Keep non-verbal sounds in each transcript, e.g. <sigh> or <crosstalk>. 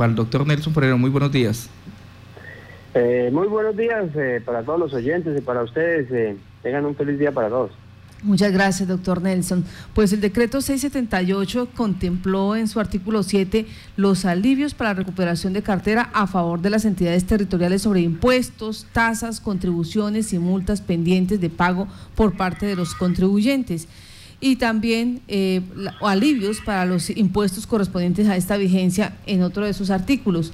Yopal. Doctor Nelson Forero, muy buenos días. Eh, muy buenos días eh, para todos los oyentes y para ustedes. Eh, tengan un feliz día para todos. Muchas gracias, doctor Nelson. Pues el decreto 678 contempló en su artículo 7 los alivios para la recuperación de cartera a favor de las entidades territoriales sobre impuestos, tasas, contribuciones y multas pendientes de pago por parte de los contribuyentes. Y también eh, alivios para los impuestos correspondientes a esta vigencia en otro de sus artículos.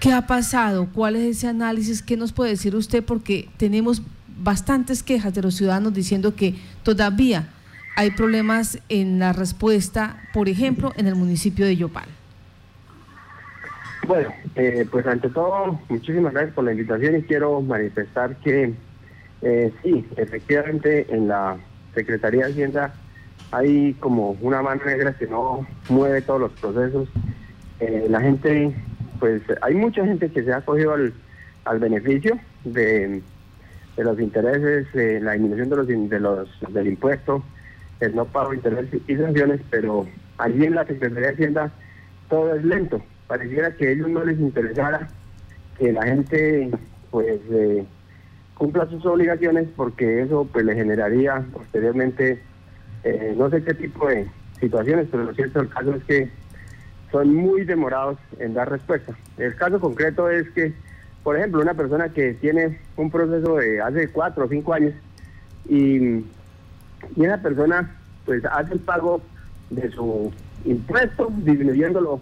¿Qué ha pasado? ¿Cuál es ese análisis? ¿Qué nos puede decir usted? Porque tenemos bastantes quejas de los ciudadanos diciendo que todavía hay problemas en la respuesta, por ejemplo, en el municipio de Yopal. Bueno, eh, pues ante todo, muchísimas gracias por la invitación y quiero manifestar que eh, sí, efectivamente en la Secretaría de Hacienda hay como una mano negra que no mueve todos los procesos. Eh, la gente, pues hay mucha gente que se ha cogido al, al beneficio de de los intereses, eh, la disminución de los, de los del impuesto, el no pago de intereses y sanciones, pero allí en la Secretaría de Hacienda todo es lento. Pareciera que a ellos no les interesara que la gente pues eh, cumpla sus obligaciones porque eso pues le generaría posteriormente eh, no sé qué tipo de situaciones, pero lo cierto caso es que son muy demorados en dar respuesta. El caso concreto es que por ejemplo, una persona que tiene un proceso de hace cuatro o cinco años y, y esa persona pues hace el pago de su impuesto, disminuyéndolo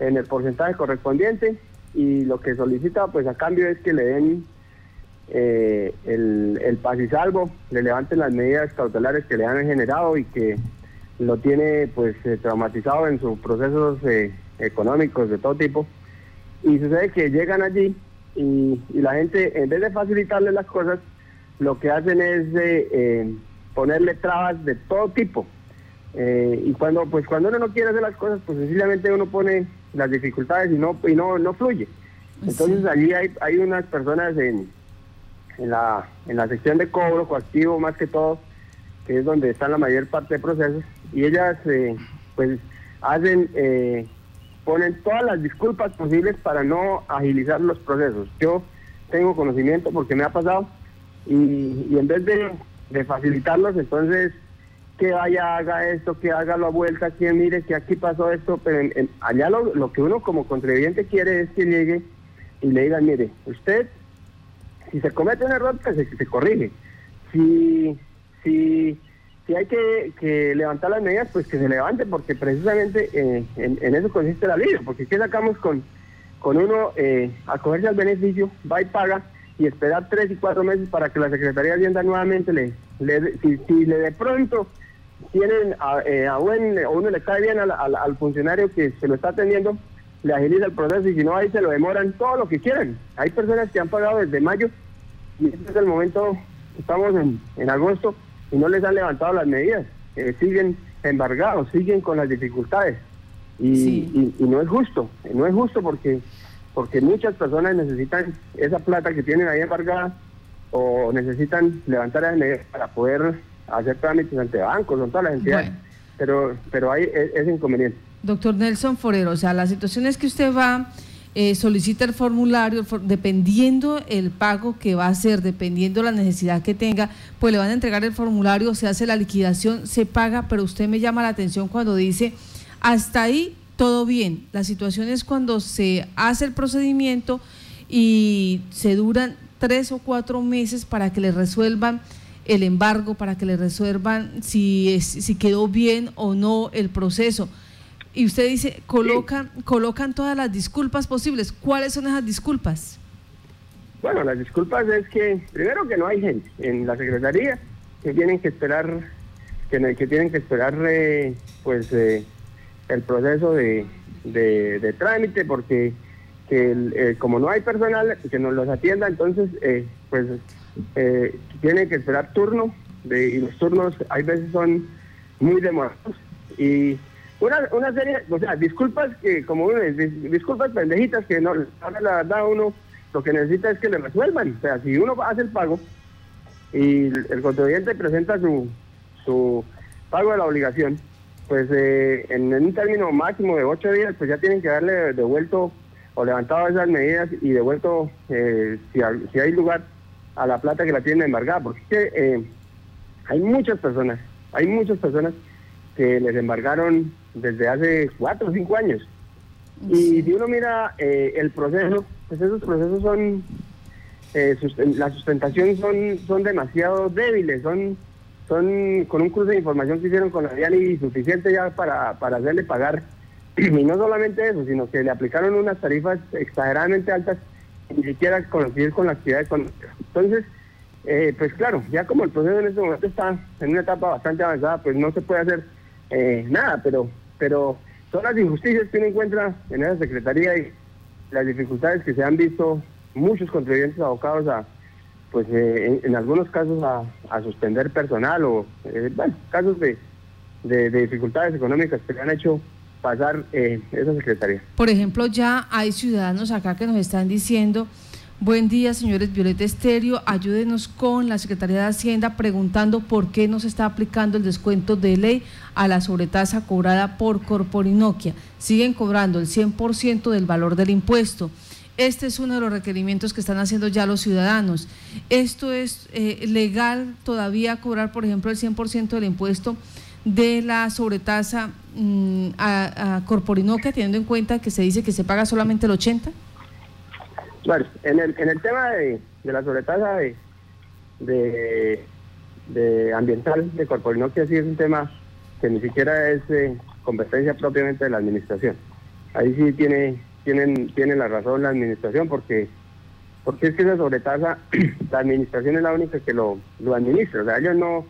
en el porcentaje correspondiente y lo que solicita pues a cambio es que le den eh, el, el paz y salvo, le levanten las medidas cautelares que le han generado y que lo tiene pues eh, traumatizado en sus procesos eh, económicos de todo tipo. Y sucede que llegan allí y, la gente, en vez de facilitarle las cosas, lo que hacen es eh, ponerle trabas de todo tipo. Eh, y cuando pues cuando uno no quiere hacer las cosas, pues sencillamente uno pone las dificultades y no y no, no fluye. Entonces allí hay, hay unas personas en, en, la, en la sección de cobro coactivo más que todo, que es donde están la mayor parte de procesos, y ellas pues hacen ponen todas las disculpas posibles para no agilizar los procesos. Yo tengo conocimiento porque me ha pasado y, en vez de, facilitarlos, entonces que vaya, haga esto, que haga la vuelta, que mire que aquí pasó esto, pero allá lo, que uno como contribuyente quiere es que llegue y le digan, mire, usted, si se comete un error, pues se, se corrige. Si, si si hay que, levantar las medidas, pues que se levante, porque precisamente eh, en, eso consiste la ley, porque ¿qué sacamos con, con uno eh, acogerse al beneficio, va y paga, y esperar tres y cuatro meses para que la Secretaría de Hacienda nuevamente le, si, si le de pronto tienen a, eh, a buen, o uno le cae bien al, al, funcionario que se lo está atendiendo, le agiliza el proceso y si no ahí se lo demoran todo lo que quieran. Hay personas que han pagado desde mayo y este es el momento, estamos en, en agosto, y no les han levantado las medidas. Eh, siguen embargados, siguen con las dificultades. Y, no es justo, no es justo porque porque muchas personas necesitan esa plata que tienen ahí embargada o necesitan levantar las medidas para poder hacer trámites ante bancos, son todas las entidades. Pero, pero hay e, ese inconveniente. Doctor Nelson Forero, o sea, la situación es que usted va eh, solicita el formulario, dependiendo el pago que va a hacer, dependiendo la necesidad que tenga, pues le van a entregar el formulario, se hace la liquidación, se paga, pero usted me llama la atención cuando dice, hasta ahí todo bien. La situación es cuando se hace el procedimiento y se duran tres o cuatro meses para que le resuelvan el embargo, para que le resuelvan si, si quedó bien o no el proceso. Y usted dice, colocan, colocan todas las disculpas posibles. ¿Cuáles son esas disculpas? Bueno, las disculpas es que, primero que no hay gente en la Secretaría que tienen que esperar, que, que tienen que esperar eh, pues eh, el proceso de, de, trámite porque que eh, como no hay personal que nos los atienda, entonces pues tienen que esperar turno de, y los turnos hay veces son muy demorados y una, una serie, o sea, disculpas que, como uno disculpas pendejitas que no, ahora la verdad uno lo que necesita es que le resuelvan. O sea, si uno hace el pago y el, contribuyente presenta su, su pago de la obligación pues eh, en un término máximo de ocho días, pues ya tienen que darle devuelto o levantado esas medidas y devuelto, eh, si, si, hay lugar, a la plata que la tienen embargada, porque eh, hay muchas personas, hay muchas personas que les embargaron desde hace cuatro o cinco años. Y si uno mira el proceso, pues esos procesos son, la sustentación son, son demasiado débiles, son son con un curso de información que hicieron con la DIAN suficiente ya para, para hacerle pagar. <clears throat> Y no solamente eso, sino que le aplicaron unas tarifas exageradamente altas ni siquiera coincidir con la actividad económica. Entonces, eh, pues claro, ya como el proceso en este momento está en una etapa bastante avanzada, pues no se puede hacer eh, nada, pero, pero son las injusticias que uno encuentra en esa Secretaría y las dificultades que se han visto muchos contribuyentes abocados a, pues eh, en, algunos casos a, suspender personal o, eh, bueno, casos de, de, dificultades económicas que le han hecho pasar eh, esa secretaría. Por ejemplo, ya hay ciudadanos acá que nos están diciendo, buen día señores Violeta Estéreo, ayúdenos con la Secretaría de Hacienda preguntando por qué no se está aplicando el descuento de ley a la sobretasa cobrada por Corporinoquia. Siguen cobrando el 100% del valor del impuesto. Este es uno de los requerimientos que están haciendo ya los ciudadanos. ¿Esto es eh, legal todavía cobrar, por ejemplo, el 100% del impuesto de la sobretasa mm, a, a teniendo en cuenta que se dice que se paga solamente el 80%? Bueno, en el, en el tema de, la sobretasa de, de, ambiental de Corporinoquia sí es un tema que ni siquiera es eh, competencia propiamente de la administración. Ahí sí tiene tienen, tienen la razón la administración porque porque es que esa sobretasa, <clears throat> la administración es la única que lo, lo administra, o sea, ellos no,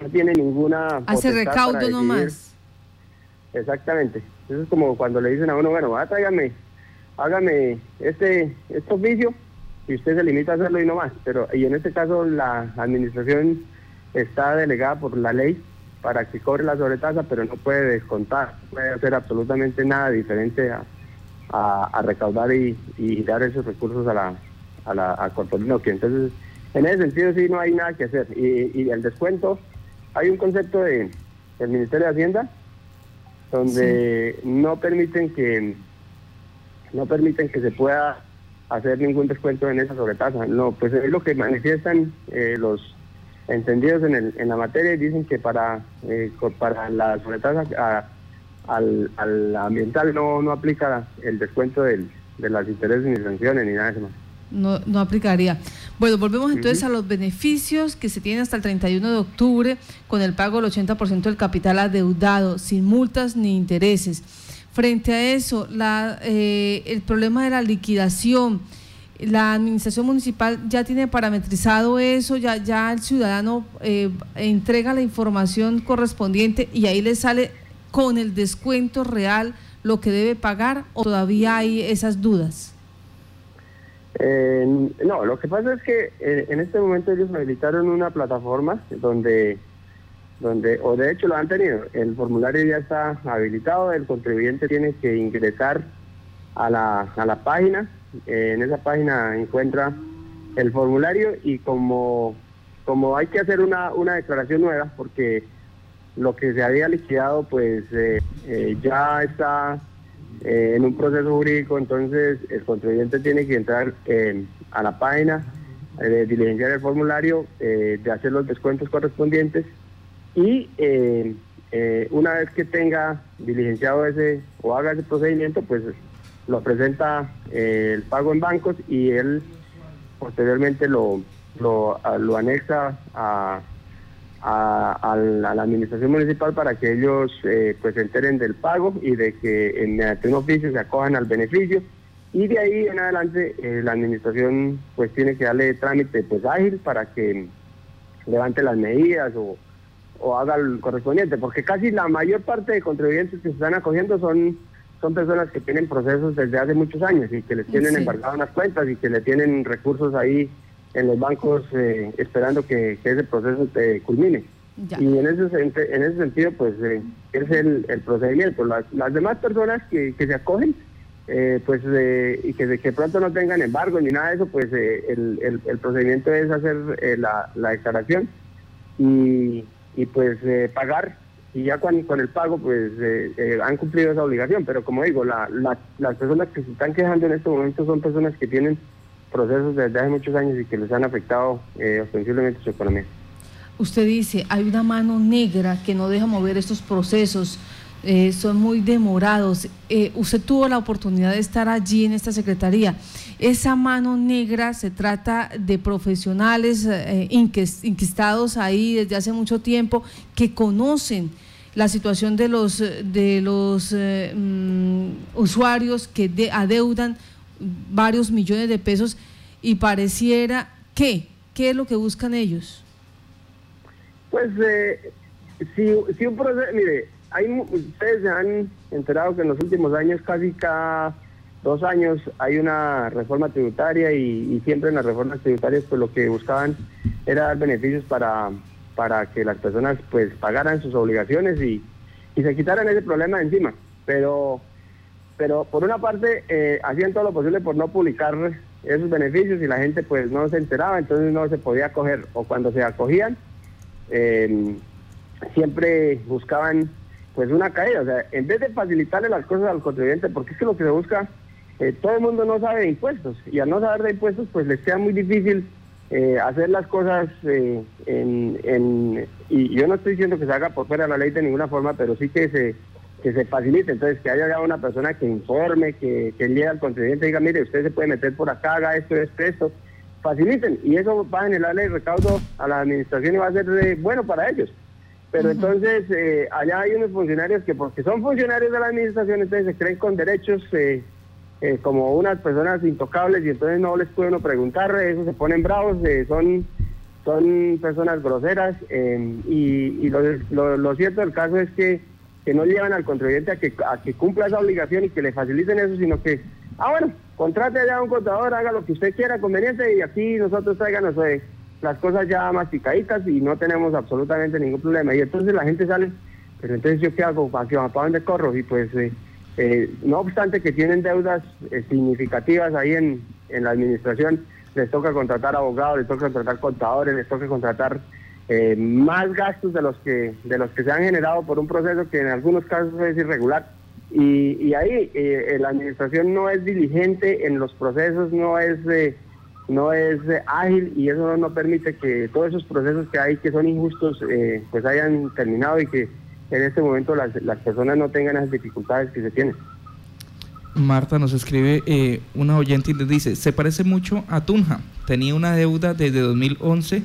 no tienen ninguna... Hace recaudo nomás. Exactamente, eso es como cuando le dicen a uno, bueno, va, tráigame, hágame este, este oficio y usted se limita a hacerlo y no más, pero y en este caso la administración está delegada por la ley para que cobre la sobretasa, pero no puede descontar, no puede hacer absolutamente nada diferente a, a, recaudar y, dar esos recursos a la, a la a Entonces, en ese sentido sí no hay nada que hacer. Y, el descuento, hay un concepto de, del Ministerio de Hacienda donde no permiten que no permiten que se pueda hacer ningún descuento en esa sobretasa. No, pues es lo que manifiestan eh, los entendidos en, el, en la materia y dicen que para, eh, para la sobretasa al, al ambiental no, no aplica el descuento del, de las intereses ni sanciones ni nada de eso. No, no aplicaría. Bueno, volvemos entonces a los beneficios que se tienen hasta el 31 de octubre con el pago del 80% del capital adeudado, sin multas ni intereses. Frente a eso, la, eh, el problema de la liquidación, la administración municipal ya tiene parametrizado eso, ya, ya el ciudadano eh, entrega la información correspondiente y ahí le sale con el descuento real lo que debe pagar o todavía hay esas dudas? Eh, no, lo que pasa es que eh, en este momento ellos habilitaron una plataforma donde, donde, o de hecho lo han tenido, el formulario ya está habilitado, el contribuyente tiene que ingresar a la, a la página, eh, en esa página encuentra el formulario y como, como hay que hacer una, una declaración nueva, porque lo que se había liquidado pues eh, eh, ya está en un proceso jurídico, entonces el contribuyente tiene que entrar a la página, de diligenciar el formulario, de hacer los descuentos correspondientes y una vez que tenga diligenciado ese o haga ese procedimiento, pues lo presenta el pago en bancos y él posteriormente lo, lo, lo anexa a a, la, administración municipal para que ellos eh, pues se enteren del pago y de que mediante un oficio se acojan al beneficio. Y de ahí en adelante eh, la administración pues tiene que darle trámite pues ágil para que levante las medidas o, haga el correspondiente porque casi la mayor parte de contribuyentes que se están acogiendo son son personas que tienen procesos desde hace muchos años y que les tienen embargadas unas cuentas y que le tienen recursos ahí en los bancos eh, esperando que, ese proceso te culmine. Y en ese, en ese sentido, pues eh, es el, el procedimiento. Las, las, demás personas que, que se acogen, eh, pues y que de que pronto no tengan embargo ni nada de eso, pues el, el, el, procedimiento es hacer la, la, declaración y, y pues pagar. Y ya con, con el pago pues eh, eh, han cumplido esa obligación, pero como digo, la, las personas que se están quejando en este momento son personas que tienen procesos desde hace muchos años y que les han afectado eh, ostensiblemente su economía. Usted dice, hay una mano negra que no deja mover estos procesos, eh, son muy demorados. Eh, usted tuvo la oportunidad de estar allí en esta secretaría. Esa mano negra se trata de profesionales eh, inquistados ahí desde hace mucho tiempo que conocen la situación de los, de los mm, usuarios que adeudan varios millones de pesos y pareciera que, ¿qué es lo que buscan ellos? Pues si, si un proceso, mire, hay, ustedes se han enterado que en los últimos años, casi cada dos años, hay una reforma tributaria y, siempre en las reformas tributarias pues lo que buscaban era dar beneficios para, para que las personas pues pagaran sus obligaciones y, se quitaran ese problema de encima. Pero, pero por una parte eh, hacían todo lo posible por no publicar esos beneficios y la gente pues no se enteraba, entonces no se podía acoger. O cuando se acogían, eh, siempre buscaban pues una caída. O sea, en vez de facilitarle las cosas al contribuyente, porque es que lo que se busca, eh, todo el mundo no sabe de impuestos y al no saber de impuestos, pues les queda muy difícil eh, hacer las cosas eh, en, y yo no estoy diciendo que se haga por fuera de la ley de ninguna forma, pero sí que se se facilite, entonces que haya ya una persona que informe, que, que llegue al contribuyente y diga, mire, usted se puede meter por acá, haga esto, esto, esto, faciliten, y eso va a generarle recaudo a la administración y va a ser bueno para ellos. Pero entonces eh, allá hay unos funcionarios que porque son funcionarios de la administración, entonces se creen con derechos eh, eh, como unas personas intocables y entonces no les puede uno preguntar, eso se ponen bravos, son, son personas groseras y, lo, cierto del caso es que, que no llevan al contribuyente a que, a que cumpla esa obligación y que le faciliten eso, sino que, ah bueno, contrate allá a un contador, haga lo que usted quiera conveniente y aquí nosotros traigan, sé las cosas ya masticaditas y no tenemos absolutamente ningún problema. Y entonces la gente sale, pero entonces yo qué hago, ¿para, ¿para dónde corro? Y pues eh, eh, no obstante que tienen deudas eh, significativas ahí en, en la administración, les toca contratar abogados, les toca contratar contadores, les toca contratar más gastos de los que de los que se han generado por un proceso que en algunos casos es irregular. Y, y ahí la administración no es diligente en los procesos, no es no es eh, ágil y eso no, permite que todos esos procesos que hay que son injustos eh, pues hayan terminado y que en este momento las, las personas no tengan las dificultades que se tienen. Marta nos escribe eh, una oyente y le dice, se parece mucho a Tunja, tenía una deuda desde 2011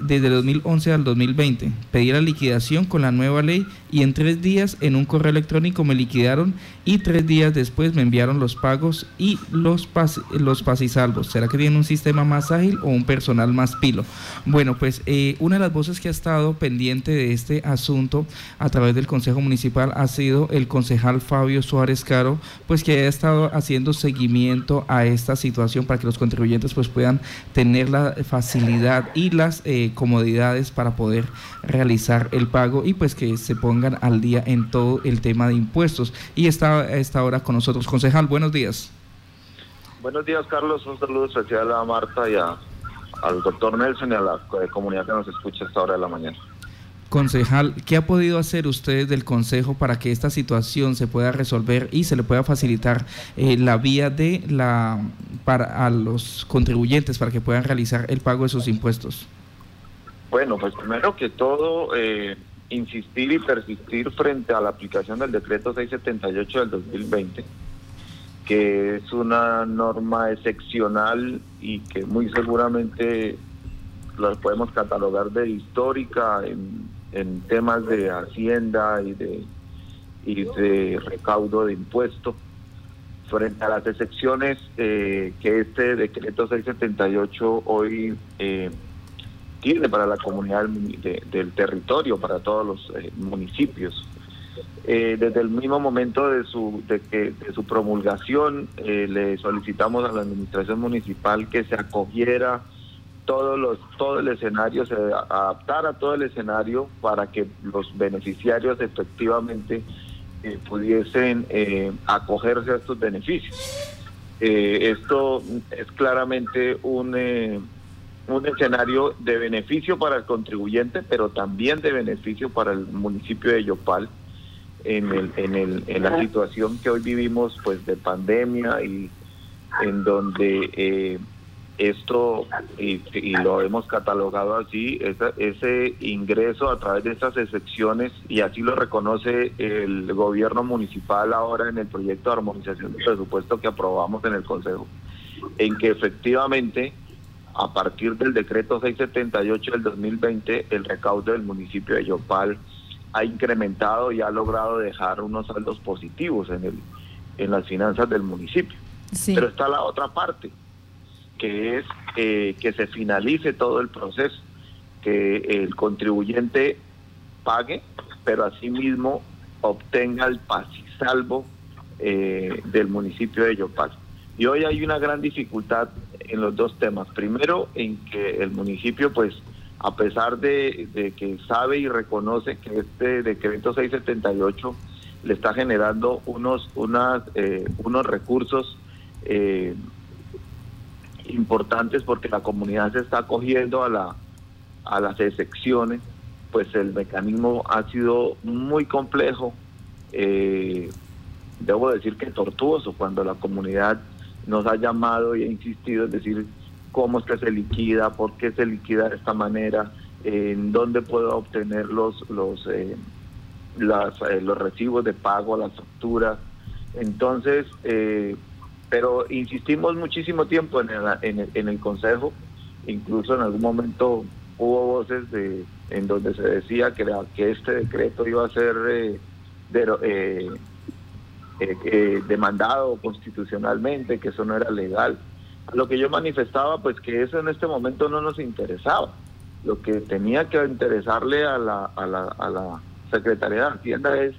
desde 2011 al 2020. Pedí la liquidación con la nueva ley y en tres días en un correo electrónico me liquidaron y tres días después me enviaron los pagos y los, pas los pasisalvos. ¿Será que tienen un sistema más ágil o un personal más pilo? Bueno, pues eh, una de las voces que ha estado pendiente de este asunto a través del Consejo Municipal ha sido el concejal Fabio Suárez Caro, pues que ha estado haciendo seguimiento a esta situación para que los contribuyentes pues puedan tener la facilidad y las eh, comodidades para poder realizar el pago y pues que se pongan al día en todo el tema de impuestos. Y está a esta hora con nosotros. Concejal, buenos días. Buenos días, Carlos. Un saludo especial a Marta y a, al doctor Nelson y a la comunidad que nos escucha a esta hora de la mañana. Concejal, ¿qué ha podido hacer ustedes del Consejo para que esta situación se pueda resolver y se le pueda facilitar eh, la vía de la para a los contribuyentes para que puedan realizar el pago de sus impuestos? Bueno, pues primero que todo, eh, insistir y persistir frente a la aplicación del decreto 678 del 2020, que es una norma excepcional y que muy seguramente la podemos catalogar de histórica en, temas de hacienda y de, y de recaudo de impuestos frente a las excepciones eh, que este decreto 678 hoy eh, para la comunidad del territorio, para todos los eh, municipios. Eh, desde el mismo momento de su, de que, de su promulgación, eh, le solicitamos a la administración municipal que se acogiera todos los, todo el escenario, se adaptara todo el escenario para que los beneficiarios efectivamente pudiesen acogerse a estos beneficios. esto es claramente un un escenario de beneficio para el contribuyente, pero también de beneficio para el municipio de Yopal en, el, en, el, en la situación que hoy vivimos pues de pandemia y en donde eh, esto, y, lo hemos catalogado así, ese ingreso a través de estas excepciones, y así lo reconoce el gobierno municipal ahora en el proyecto de armonización del presupuesto que aprobamos en el Consejo, en que efectivamente a partir del decreto 678 del 2020, el recaudo del municipio de Yopal ha incrementado y ha logrado dejar unos saldos positivos en, el, en las finanzas del municipio. Pero está la otra parte, que es eh, que se finalice todo el proceso, que el contribuyente pague, pero asimismo obtenga el paz y salvo eh, del municipio de Yopal. Y hoy hay una gran dificultad en los dos temas. Primero, en que el municipio, pues, a pesar de, que sabe y reconoce que este decreto 678 le está generando unos, unas, eh, unos recursos eh, importantes porque la comunidad se está acogiendo a, la, a las excepciones, pues el mecanismo ha sido muy complejo, eh, debo decir que tortuoso, cuando la comunidad nos ha llamado y ha insistido en decir cómo es que se liquida, por qué se liquida de esta manera, en dónde puedo obtener los los eh, las, los recibos de pago, las facturas. Entonces, eh, pero insistimos muchísimo tiempo en el, en, el, Consejo, incluso en algún momento hubo voces de, en donde se decía que, que este decreto iba a ser eh, eh, eh, demandado constitucionalmente, que eso no era legal. Lo que yo manifestaba, pues que eso en este momento no nos interesaba. Lo que tenía que interesarle a la, a la, Secretaría de Hacienda es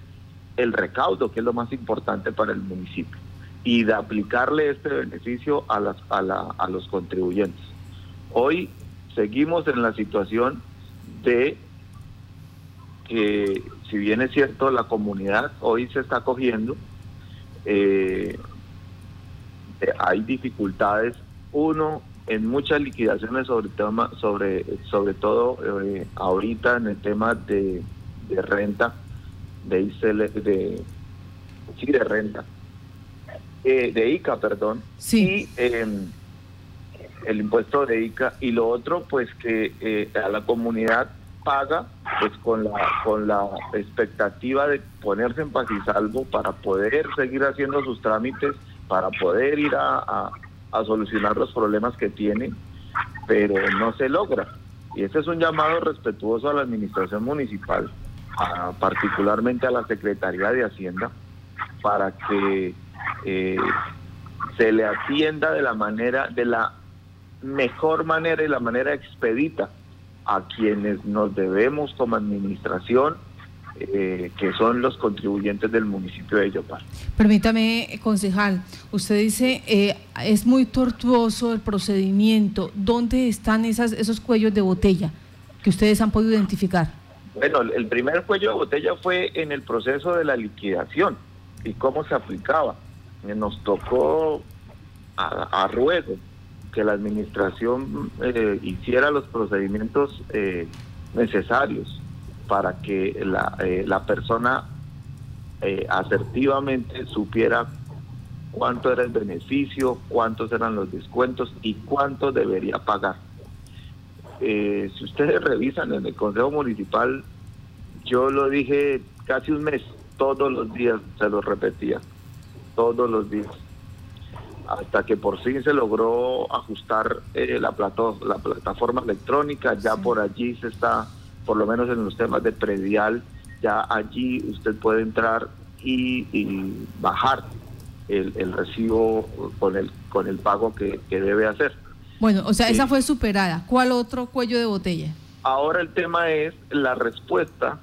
el recaudo, que es lo más importante para el municipio y de aplicarle este beneficio a, las, a, la, a los contribuyentes. Hoy seguimos en la situación de que, si bien es cierto, la comunidad hoy se está cogiendo, eh, hay dificultades. Uno, en muchas liquidaciones sobre tema, sobre, sobre todo eh, ahorita en el tema de, de renta, de, de, sí, de renta eh, de ICA, perdón, sí. y em, el impuesto de ICA y lo otro pues que eh, a la comunidad paga pues con la con la expectativa de ponerse en paz y salvo para poder seguir haciendo sus trámites, para poder ir a, a, solucionar los problemas que tiene, pero no se logra. Y ese es un llamado respetuoso a la administración municipal, particularmente a la Secretaría de Hacienda, para que eh, se le atienda de la manera, de la mejor manera y la manera expedita a quienes nos debemos como administración, eh, que son los contribuyentes del municipio de Yopal. Permítame, concejal, usted dice, eh, es muy tortuoso el procedimiento. ¿Dónde están esas, esos cuellos de botella que ustedes han podido identificar? Bueno, el primer cuello de botella fue en el proceso de la liquidación y cómo se aplicaba nos tocó a, ruego que la administración eh, hiciera los procedimientos eh, necesarios para que la, eh, la persona asertivamente supiera cuánto era el beneficio, cuántos eran los descuentos y cuánto debería pagar. si ustedes revisan en el Consejo Municipal, yo lo dije casi un mes, todos los días se lo repetía todos los días hasta que por fin se logró ajustar eh, la, la plataforma electrónica, ya por allí se está, por lo menos en los temas de predial, ya allí usted puede entrar y, bajar el, recibo con el, con el pago que, debe hacer. Bueno, o sea, esa fue superada. ¿Cuál otro cuello de botella? Ahora el tema es la respuesta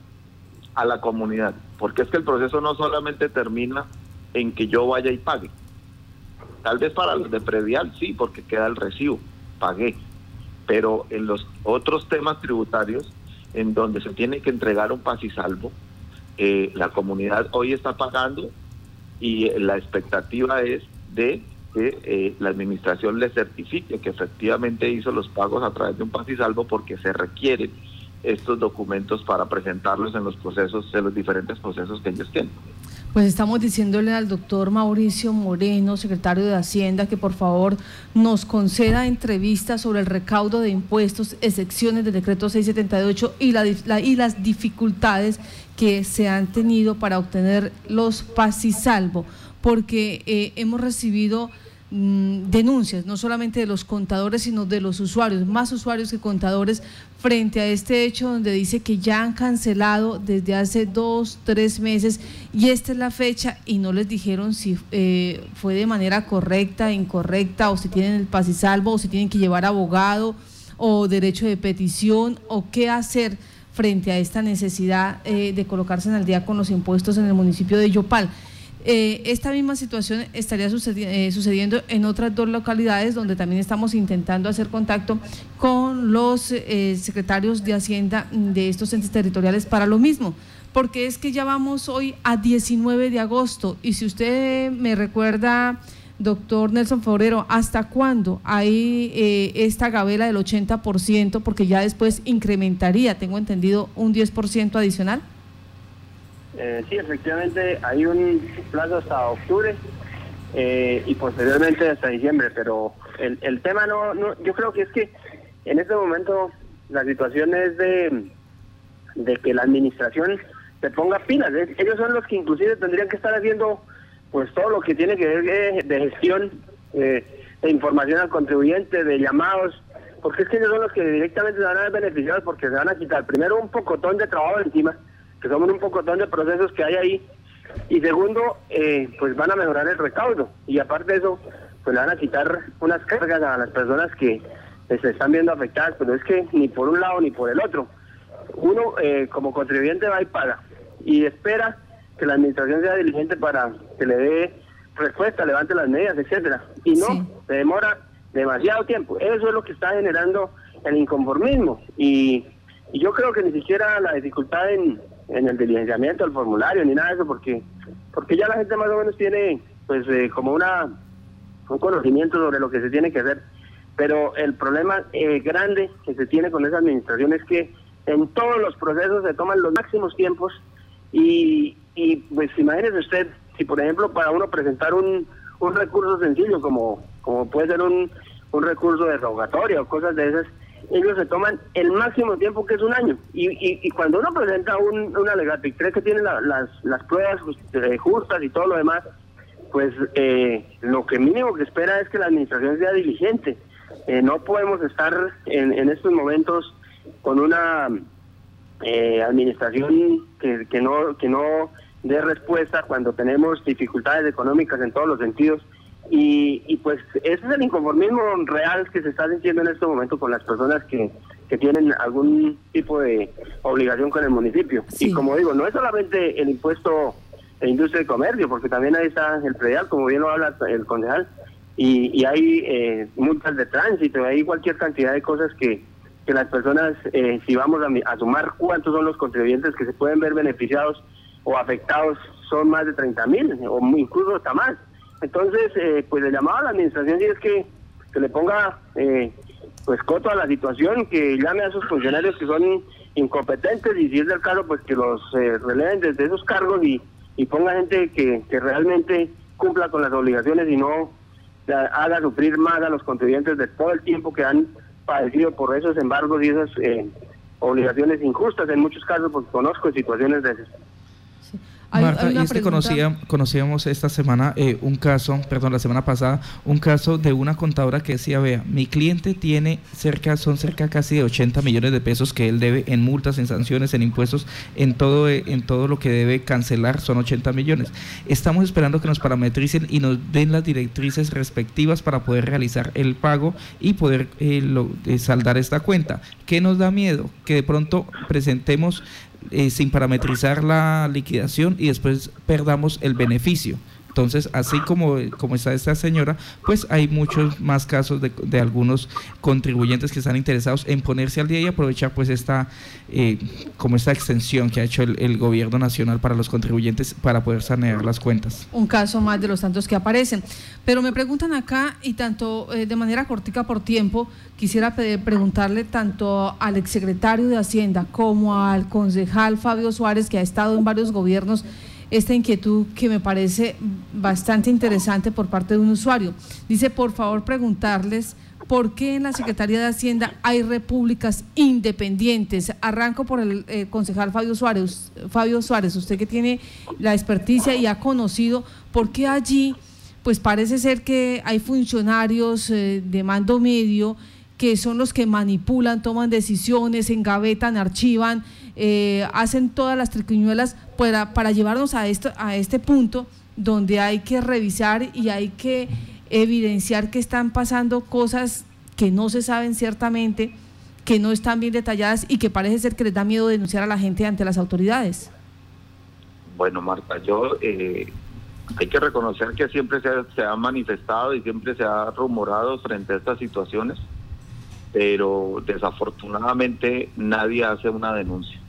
a la comunidad, porque es que el proceso no solamente termina en que yo vaya y pague. Tal vez para los de predial sí, porque queda el recibo, pagué. Pero en los otros temas tributarios, en donde se tiene que entregar un paz y salvo, eh, la comunidad hoy está pagando y la expectativa es de que eh, la administración le certifique que efectivamente hizo los pagos a través de un paz y salvo porque se requieren estos documentos para presentarlos en los procesos, en los diferentes procesos que ellos tienen. Pues estamos diciéndole al doctor Mauricio Moreno, secretario de Hacienda, que por favor nos conceda entrevistas sobre el recaudo de impuestos, excepciones del decreto 678 y, la, y las dificultades que se han tenido para obtener los paz y salvo, porque eh, hemos recibido Mm, denuncias, no solamente de los contadores, sino de los usuarios, más usuarios que contadores, frente a este hecho donde dice que ya han cancelado desde hace dos, tres meses y esta es la fecha y no les dijeron si eh, fue de manera correcta, incorrecta, o si tienen el paz y salvo, o si tienen que llevar abogado, o derecho de petición, o qué hacer frente a esta necesidad eh, de colocarse en el día con los impuestos en el municipio de Yopal. Eh, esta misma situación estaría eh, sucediendo en otras dos localidades donde también estamos intentando hacer contacto con los eh, secretarios de Hacienda de estos entes territoriales para lo mismo, porque es que ya vamos hoy a 19 de agosto y si usted me recuerda, doctor Nelson Forero, ¿hasta cuándo hay esta gabela del 80%? Porque ya después incrementaría, tengo entendido, un 10% adicional. Eh, sí, efectivamente hay un plazo hasta octubre eh, y posteriormente hasta diciembre, pero el, el tema no, no, yo creo que es que en este momento la situación es de, de que la administración se ponga pilas. Ellos son los que inclusive tendrían que estar haciendo pues todo lo que tiene que ver de, gestión, eh, de información al contribuyente, de llamados, porque es que ellos son los que directamente se van a ver beneficiados porque se van a quitar primero un pocotón de trabajo encima que somos un poco de procesos que hay ahí. Y segundo, eh, pues van a mejorar el recaudo. Y aparte de eso, pues le van a quitar unas cargas a las personas que se están viendo afectadas. Pero es que ni por un lado ni por el otro. Uno, eh, como contribuyente, va y paga. Y espera que la administración sea diligente para que le dé respuesta, levante las medidas, etcétera. Y no, se demora demasiado tiempo. Eso es lo que está generando el inconformismo. Y, y yo creo que ni siquiera la dificultad en en el diligenciamiento del formulario ni nada de eso porque porque ya la gente más o menos tiene pues eh, como una un conocimiento sobre lo que se tiene que hacer. Pero el problema eh, grande que se tiene con esa administración es que en todos los procesos se toman los máximos tiempos y, y pues imagínese usted si por ejemplo para uno presentar un, un recurso sencillo como como puede ser un, un recurso de rogatoria o cosas de esas ellos se toman el máximo tiempo que es un año. Y, y, cuando uno presenta un, un alegato y cree que tiene las, las pruebas eh, justas y todo lo demás, pues eh, lo que mínimo que espera es que la administración sea diligente. Eh, no podemos estar en, estos momentos con una administración que, que no que no dé respuesta cuando tenemos dificultades económicas en todos los sentidos y, pues ese es el inconformismo real que se está sintiendo en este momento con las personas que, que tienen algún tipo de obligación con el municipio. Y como digo, no es solamente el impuesto de industria y comercio, porque también ahí está el predial, como bien lo habla el concejal, y, y hay eh, multas de tránsito, hay cualquier cantidad de cosas que, que las personas, eh, si vamos a, a, sumar cuántos son los contribuyentes que se pueden ver beneficiados o afectados, son más de 30 mil, o incluso hasta más. Entonces, eh, pues le llamaba a la administración y es que, que le ponga eh, pues coto a la situación, que llame a esos funcionarios que son incompetentes y si es del caso, pues que los eh, releven desde esos cargos y, y ponga gente que, que realmente cumpla con las obligaciones y no haga sufrir más a los contribuyentes de todo el tiempo que han padecido por esos embargos y esas obligaciones injustas en muchos casos, porque conozco situaciones de esas. Marta, y es que conocía, conocíamos esta semana eh, un caso, perdón, la semana pasada, un caso de una contadora que decía, vea, mi cliente tiene cerca, son cerca casi de 80 millones de pesos que él debe en multas, en sanciones, en impuestos, en todo, eh, en todo lo que debe cancelar, son 80 millones. Estamos esperando que nos parametricen y nos den las directrices respectivas para poder realizar el pago y poder eh, saldar esta cuenta. ¿Qué nos da miedo? Que de pronto presentemos eh, sin parametrizar la liquidación y después perdamos el beneficio. Entonces, así como, como está esta señora, pues hay muchos más casos de, de algunos contribuyentes que están interesados en ponerse al día y aprovechar pues esta, eh, como esta extensión que ha hecho el, gobierno nacional para los contribuyentes para poder sanear las cuentas. Un caso más de los tantos que aparecen. Pero me preguntan acá, y tanto eh, de manera cortica por tiempo, quisiera preguntarle tanto al exsecretario de Hacienda como al concejal Fabio Suárez, que ha estado en varios gobiernos, esta inquietud que me parece bastante interesante por parte de un usuario. Dice, por favor, preguntarles por qué en la Secretaría de Hacienda hay repúblicas independientes. Arranco por el eh, concejal Fabio Suárez. Fabio Suárez, usted que tiene la experticia y ha conocido, ¿por qué allí, pues parece ser que hay funcionarios eh, de mando medio que son los que manipulan, toman decisiones, engavetan, archivan, eh, hacen todas las triquiñuelas para, llevarnos a, esto, a este punto donde hay que revisar y hay que evidenciar que están pasando cosas que no se saben ciertamente, que no están bien detalladas y que parece ser que les da miedo denunciar a la gente ante las autoridades. Bueno, Marta, yo eh, hay que reconocer que siempre se ha manifestado y siempre se ha rumorado frente a estas situaciones pero desafortunadamente nadie hace una denuncia.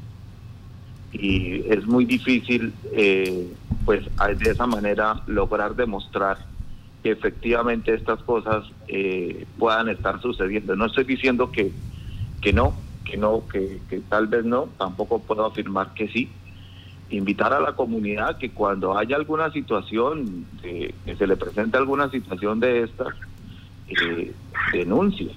Y es muy difícil, eh, pues, de esa manera lograr demostrar que efectivamente estas cosas eh, puedan estar sucediendo. No estoy diciendo que, que no, que no, que, tal vez no, tampoco puedo afirmar que sí. Invitar a la comunidad que cuando haya alguna situación, que se le presente alguna situación de estas, eh, denuncie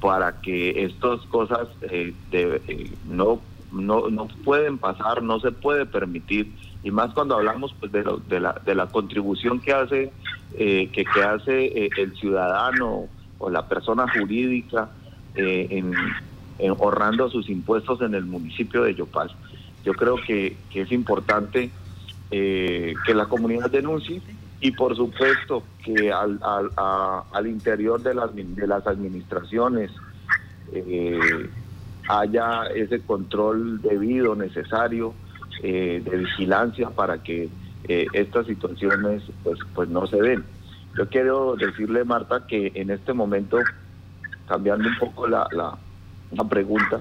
para que estas cosas eh, eh, no, no, no pueden pasar, no se puede permitir, y más cuando hablamos pues, de, de, la, de la contribución que hace, eh, que, que hace el ciudadano o la persona jurídica en, ahorrando sus impuestos en el municipio de Yopal. Yo creo que, que es importante que la comunidad denuncie y por supuesto que al, al, al interior de las, de las administraciones eh, haya ese control debido, necesario, eh, de vigilancia para que eh, estas situaciones pues, pues no se den. Yo quiero decirle, Marta, que en este momento, cambiando un poco la, la, la pregunta,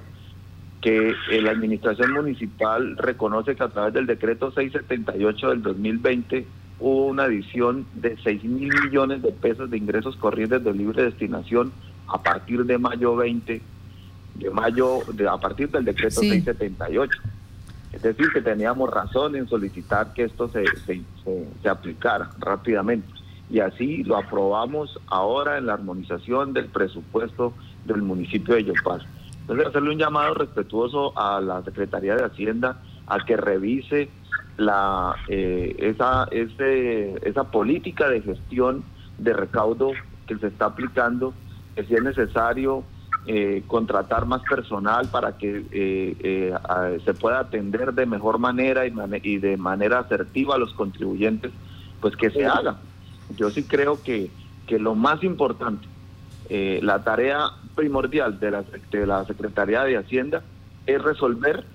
que la administración municipal reconoce que a través del decreto 678 del 2020 hubo una adición de 6 mil millones de pesos de ingresos corrientes de libre destinación a partir de mayo 20, de mayo, de, a partir del decreto 678. Es decir, que teníamos razón en solicitar que esto se, se, se, aplicara rápidamente. Y así lo aprobamos ahora en la armonización del presupuesto del municipio de Yopal. Entonces, hacerle un llamado respetuoso a la Secretaría de Hacienda a que revise la eh, esa ese, esa política de gestión de recaudo que se está aplicando que si es necesario eh, contratar más personal para que eh, se pueda atender de mejor manera y, y, de manera asertiva a los contribuyentes pues que se haga. Yo sí creo que que lo más importante la tarea primordial de la, de la Secretaría de Hacienda es resolver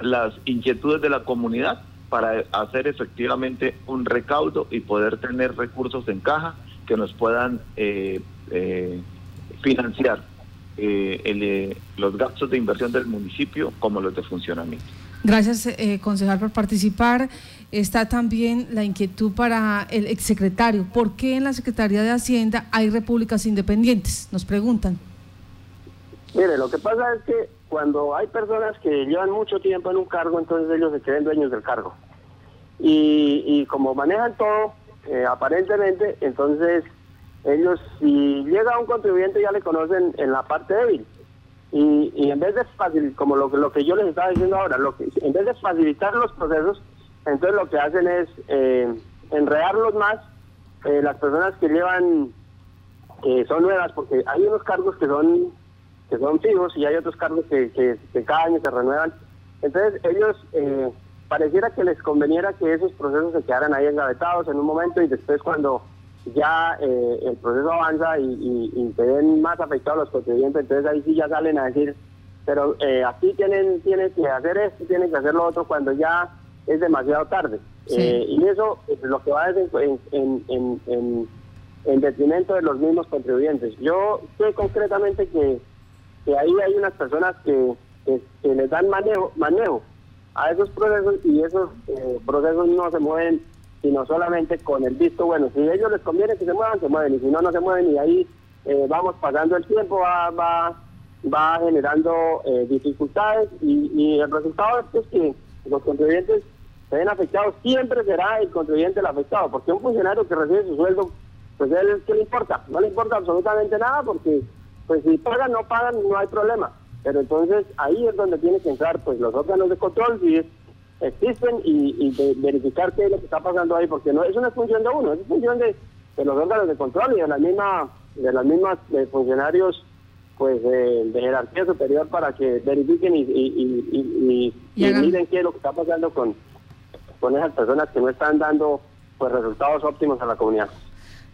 las inquietudes de la comunidad para hacer efectivamente un recaudo y poder tener recursos en caja que nos puedan eh, eh, financiar eh, el, eh, los gastos de inversión del municipio como los de funcionamiento. Gracias, eh, concejal, por participar. Está también la inquietud para el exsecretario. ¿Por qué en la Secretaría de Hacienda hay repúblicas independientes? Nos preguntan. Mire, lo que pasa es que cuando hay personas que llevan mucho tiempo en un cargo, entonces ellos se creen dueños del cargo. Y, y como manejan todo, eh, aparentemente, entonces ellos, si llega un contribuyente, ya le conocen en la parte débil. Y, en vez de facilitar, como lo, lo que yo les estaba diciendo ahora, lo que, en vez de facilitar los procesos, entonces lo que hacen es eh, enredarlos más. Eh, las personas que llevan, que son nuevas, porque hay unos cargos que son que son fijos y hay otros cargos que, que, cada año se renuevan. Entonces ellos eh, pareciera que les conveniera que esos procesos se quedaran ahí engavetados en un momento y después cuando ya eh, el proceso avanza y, y, se ven más afectados los contribuyentes, entonces ahí sí ya salen a decir, pero eh, aquí tienen, tienen que hacer esto, tienen que hacer lo otro, cuando ya es demasiado tarde. Eh, y eso es lo que va en, en, en, en, detrimento de los mismos contribuyentes. Yo sé concretamente que, que ahí hay unas personas que, que, les dan manejo, manejo a esos procesos y esos eh, procesos no se mueven sino solamente con el visto bueno. Si a ellos les conviene que se muevan, se mueven, y si no, no se mueven, y ahí eh, vamos pasando el tiempo, va, va, va generando eh, dificultades, y, el resultado es que los contribuyentes se ven afectados, siempre será el contribuyente el afectado, porque un funcionario que recibe su sueldo, pues él, ¿qué le importa? No le importa absolutamente nada, porque pues si pagan, no pagan, no hay problema. Pero entonces ahí es donde tiene que entrar pues los órganos de control, si existen y, verificar qué es lo que está pasando ahí, porque no es una función de uno, es función de, los órganos de control y de la misma de las mismas funcionarios pues de, jerarquía superior para que verifiquen y, y, miren qué es lo que está pasando con, con esas personas que no están dando pues resultados óptimos a la comunidad.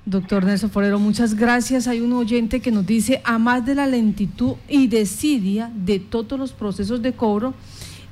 Doctor Nelson Forero, muchas gracias. Hay un oyente que nos dice, a más de la lentitud y desidia de todos los procesos de cobro,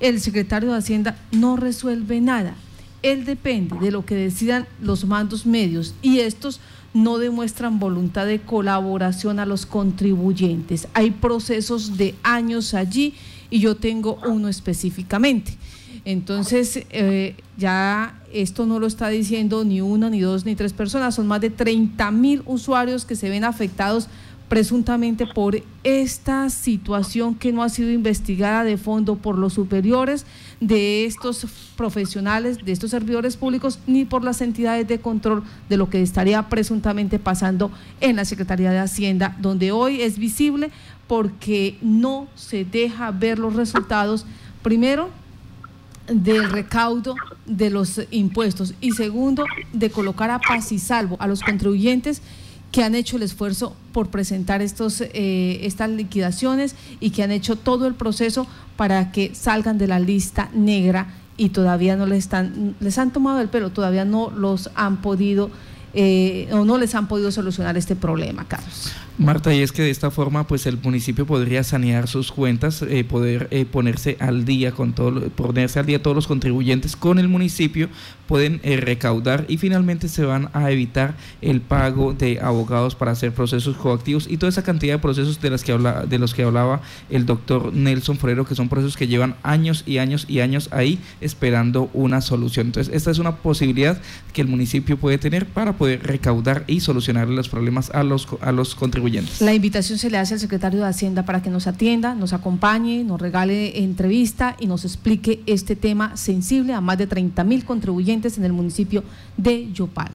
el secretario de Hacienda no resuelve nada. Él depende de lo que decidan los mandos medios y estos no demuestran voluntad de colaboración a los contribuyentes. Hay procesos de años allí y yo tengo uno específicamente. Entonces, eh, ya esto no lo está diciendo ni una, ni dos, ni tres personas, son más de 30 mil usuarios que se ven afectados presuntamente por esta situación que no ha sido investigada de fondo por los superiores de estos profesionales, de estos servidores públicos, ni por las entidades de control de lo que estaría presuntamente pasando en la Secretaría de Hacienda, donde hoy es visible porque no se deja ver los resultados, primero, del recaudo de los impuestos y segundo, de colocar a paz y salvo a los contribuyentes que han hecho el esfuerzo por presentar estos, eh, estas liquidaciones y que han hecho todo el proceso para que salgan de la lista negra y todavía no les están, les han tomado el pelo, todavía no los han podido eh, o no les han podido solucionar este problema, Carlos. Marta, y es que de esta forma, pues el municipio podría sanear sus cuentas, eh, poder eh, ponerse al día con todo, ponerse al día todos los contribuyentes con el municipio, pueden eh, recaudar y finalmente se van a evitar el pago de abogados para hacer procesos coactivos y toda esa cantidad de procesos de que habla, de los que hablaba el doctor Nelson Forero, que son procesos que llevan años y años y años ahí esperando una solución. Entonces, esta es una posibilidad que el municipio puede tener para poder recaudar y solucionar los problemas a los a los la invitación se le hace al secretario de Hacienda para que nos atienda, nos acompañe, nos regale entrevista y nos explique este tema sensible a más de 30 mil contribuyentes en el municipio de Yopal.